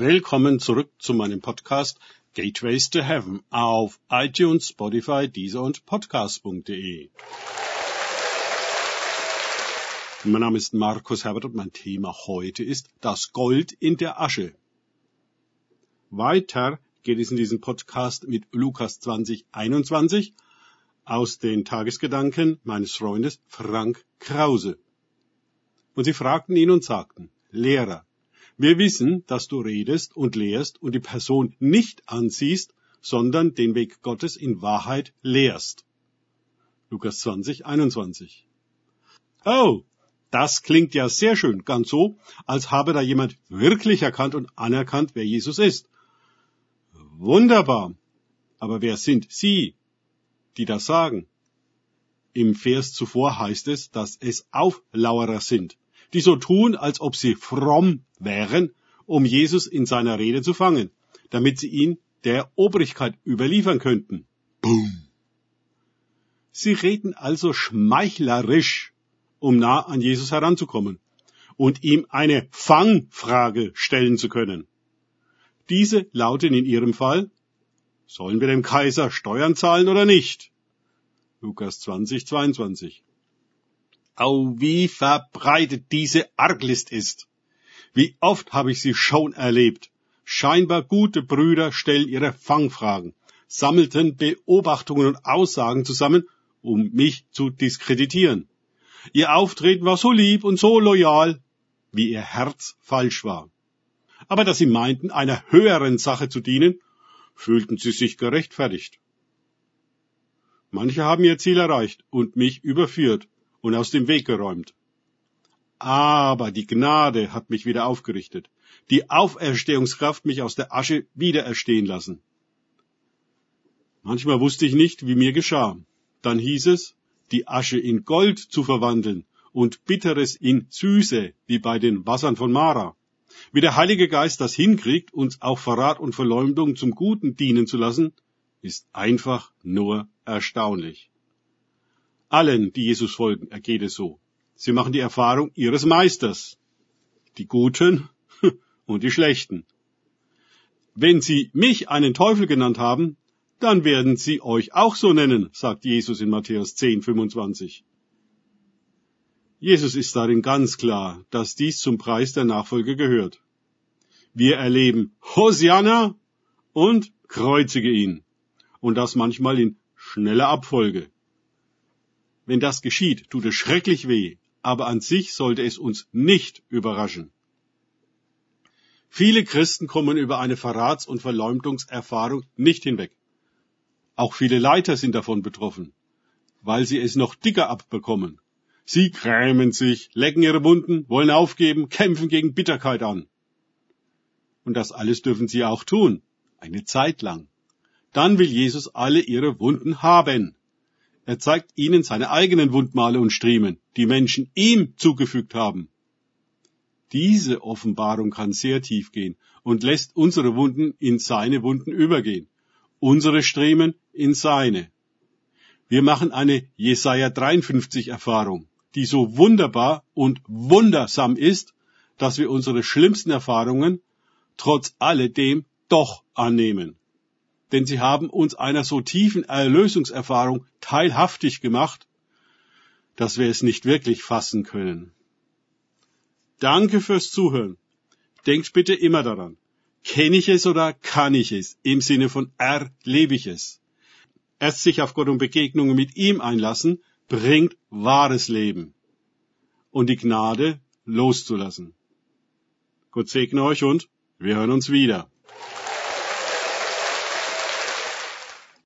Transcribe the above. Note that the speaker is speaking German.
Willkommen zurück zu meinem Podcast Gateways to Heaven auf iTunes, Spotify, Deezer und Podcast.de. Mein Name ist Markus Herbert und mein Thema heute ist das Gold in der Asche. Weiter geht es in diesem Podcast mit Lukas 2021 aus den Tagesgedanken meines Freundes Frank Krause. Und sie fragten ihn und sagten, Lehrer, wir wissen, dass du redest und lehrst und die Person nicht ansiehst, sondern den Weg Gottes in Wahrheit lehrst. Lukas 20, 21. Oh, das klingt ja sehr schön, ganz so, als habe da jemand wirklich erkannt und anerkannt, wer Jesus ist. Wunderbar. Aber wer sind Sie, die das sagen? Im Vers zuvor heißt es, dass es Auflauerer sind die so tun, als ob sie fromm wären, um Jesus in seiner Rede zu fangen, damit sie ihn der Obrigkeit überliefern könnten. Boom. Sie reden also schmeichlerisch, um nah an Jesus heranzukommen und ihm eine Fangfrage stellen zu können. Diese lauten in ihrem Fall, sollen wir dem Kaiser Steuern zahlen oder nicht? Lukas 20, 22. Oh, wie verbreitet diese Arglist ist. Wie oft habe ich sie schon erlebt. Scheinbar gute Brüder stellen ihre Fangfragen, sammelten Beobachtungen und Aussagen zusammen, um mich zu diskreditieren. Ihr Auftreten war so lieb und so loyal, wie ihr Herz falsch war. Aber dass sie meinten, einer höheren Sache zu dienen, fühlten sie sich gerechtfertigt. Manche haben ihr Ziel erreicht und mich überführt, und aus dem Weg geräumt. Aber die Gnade hat mich wieder aufgerichtet, die Auferstehungskraft mich aus der Asche wieder erstehen lassen. Manchmal wusste ich nicht, wie mir geschah. Dann hieß es, die Asche in Gold zu verwandeln und Bitteres in Süße, wie bei den Wassern von Mara. Wie der Heilige Geist das hinkriegt, uns auch Verrat und Verleumdung zum Guten dienen zu lassen, ist einfach nur erstaunlich. Allen, die Jesus folgen, ergeht es so. Sie machen die Erfahrung ihres Meisters. Die Guten und die Schlechten. Wenn sie mich einen Teufel genannt haben, dann werden sie euch auch so nennen, sagt Jesus in Matthäus 10, 25. Jesus ist darin ganz klar, dass dies zum Preis der Nachfolge gehört. Wir erleben Hosianna und kreuzige ihn. Und das manchmal in schneller Abfolge. Wenn das geschieht, tut es schrecklich weh, aber an sich sollte es uns nicht überraschen. Viele Christen kommen über eine Verrats- und Verleumdungserfahrung nicht hinweg. Auch viele Leiter sind davon betroffen, weil sie es noch dicker abbekommen. Sie grämen sich, lecken ihre Wunden, wollen aufgeben, kämpfen gegen Bitterkeit an. Und das alles dürfen sie auch tun, eine Zeit lang. Dann will Jesus alle ihre Wunden haben. Er zeigt ihnen seine eigenen Wundmale und Striemen, die Menschen ihm zugefügt haben. Diese Offenbarung kann sehr tief gehen und lässt unsere Wunden in seine Wunden übergehen, unsere Striemen in seine. Wir machen eine Jesaja 53 Erfahrung, die so wunderbar und wundersam ist, dass wir unsere schlimmsten Erfahrungen trotz alledem doch annehmen denn sie haben uns einer so tiefen Erlösungserfahrung teilhaftig gemacht, dass wir es nicht wirklich fassen können. Danke fürs Zuhören. Denkt bitte immer daran. Kenne ich es oder kann ich es? Im Sinne von erlebe ich es. Erst sich auf Gott und Begegnungen mit ihm einlassen, bringt wahres Leben. Und die Gnade loszulassen. Gott segne euch und wir hören uns wieder.